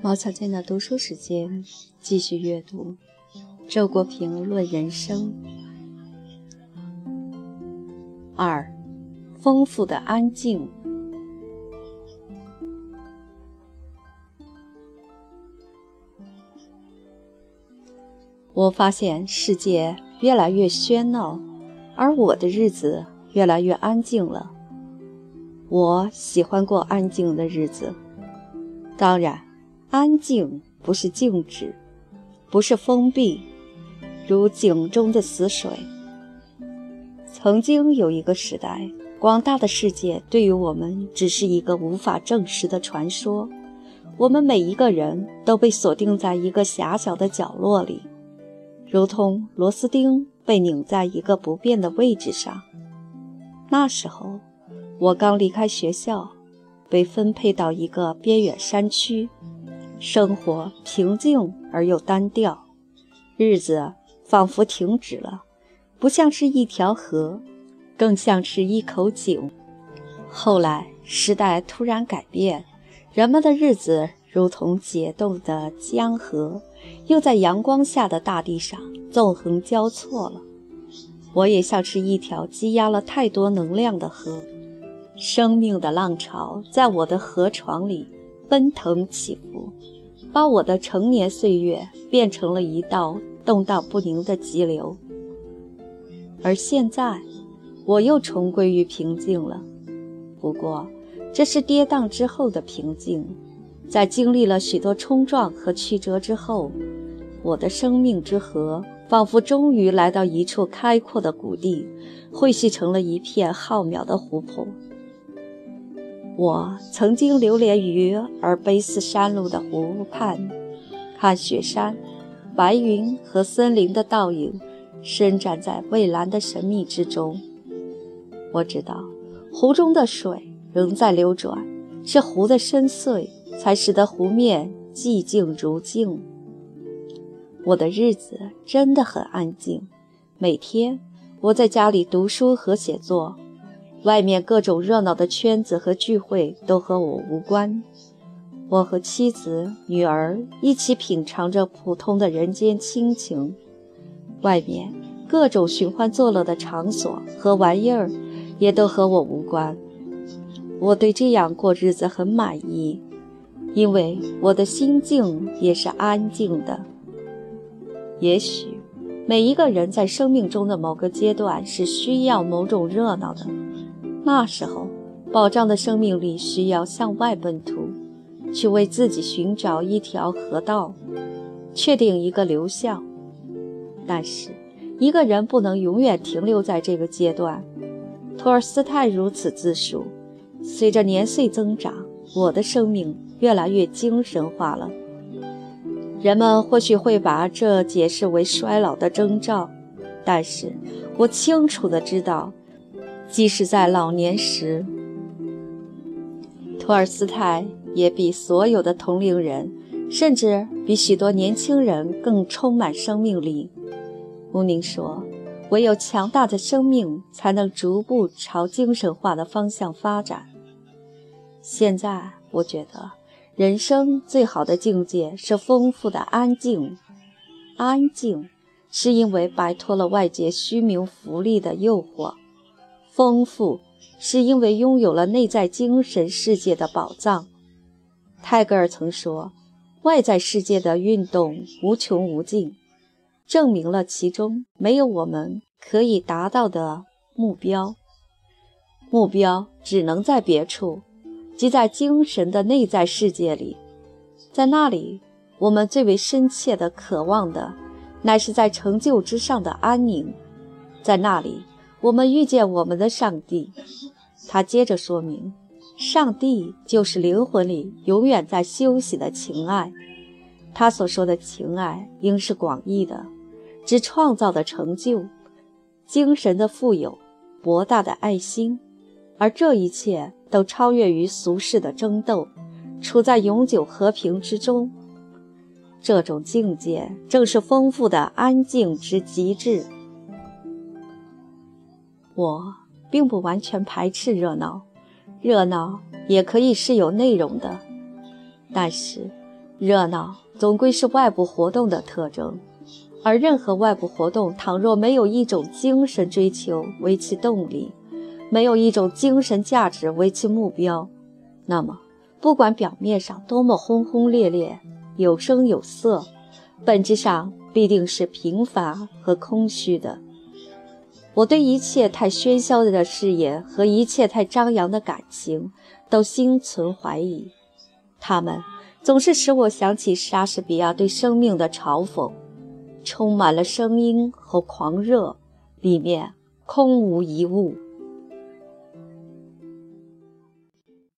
毛草间的读书时间，继续阅读周国平《论人生》二，丰富的安静。我发现世界越来越喧闹，而我的日子越来越安静了。我喜欢过安静的日子，当然。安静不是静止，不是封闭，如井中的死水。曾经有一个时代，广大的世界对于我们只是一个无法证实的传说。我们每一个人都被锁定在一个狭小的角落里，如同螺丝钉被拧在一个不变的位置上。那时候，我刚离开学校，被分配到一个边远山区。生活平静而又单调，日子仿佛停止了，不像是一条河，更像是一口井。后来时代突然改变，人们的日子如同解冻的江河，又在阳光下的大地上纵横交错了。我也像是一条积压了太多能量的河，生命的浪潮在我的河床里奔腾起伏。把我的成年岁月变成了一道动荡不宁的急流，而现在，我又重归于平静了。不过，这是跌宕之后的平静，在经历了许多冲撞和曲折之后，我的生命之河仿佛终于来到一处开阔的谷地，汇聚成了一片浩渺的湖泊。我曾经流连于尔卑斯山路的湖畔，看雪山、白云和森林的倒影，伸展在蔚蓝的神秘之中。我知道，湖中的水仍在流转，是湖的深邃才使得湖面寂静如镜。我的日子真的很安静，每天我在家里读书和写作。外面各种热闹的圈子和聚会都和我无关。我和妻子、女儿一起品尝着普通的人间亲情。外面各种寻欢作乐的场所和玩意儿也都和我无关。我对这样过日子很满意，因为我的心境也是安静的。也许每一个人在生命中的某个阶段是需要某种热闹的。那时候，保障的生命力需要向外奔突，去为自己寻找一条河道，确定一个流向。但是，一个人不能永远停留在这个阶段。托尔斯泰如此自述。随着年岁增长，我的生命越来越精神化了。人们或许会把这解释为衰老的征兆，但是我清楚地知道。即使在老年时，托尔斯泰也比所有的同龄人，甚至比许多年轻人更充满生命力。穆宁说：“唯有强大的生命，才能逐步朝精神化的方向发展。”现在，我觉得人生最好的境界是丰富的安静。安静，是因为摆脱了外界虚名浮利的诱惑。丰富是因为拥有了内在精神世界的宝藏。泰戈尔曾说：“外在世界的运动无穷无尽，证明了其中没有我们可以达到的目标。目标只能在别处，即在精神的内在世界里。在那里，我们最为深切的渴望的，乃是在成就之上的安宁。在那里。”我们遇见我们的上帝，他接着说明，上帝就是灵魂里永远在休息的情爱。他所说的情爱，应是广义的，指创造的成就、精神的富有、博大的爱心，而这一切都超越于俗世的争斗，处在永久和平之中。这种境界，正是丰富的安静之极致。我并不完全排斥热闹，热闹也可以是有内容的。但是，热闹总归是外部活动的特征，而任何外部活动，倘若没有一种精神追求为其动力，没有一种精神价值为其目标，那么，不管表面上多么轰轰烈烈、有声有色，本质上必定是平凡和空虚的。我对一切太喧嚣的事业和一切太张扬的感情都心存怀疑，他们总是使我想起莎士比亚对生命的嘲讽，充满了声音和狂热，里面空无一物。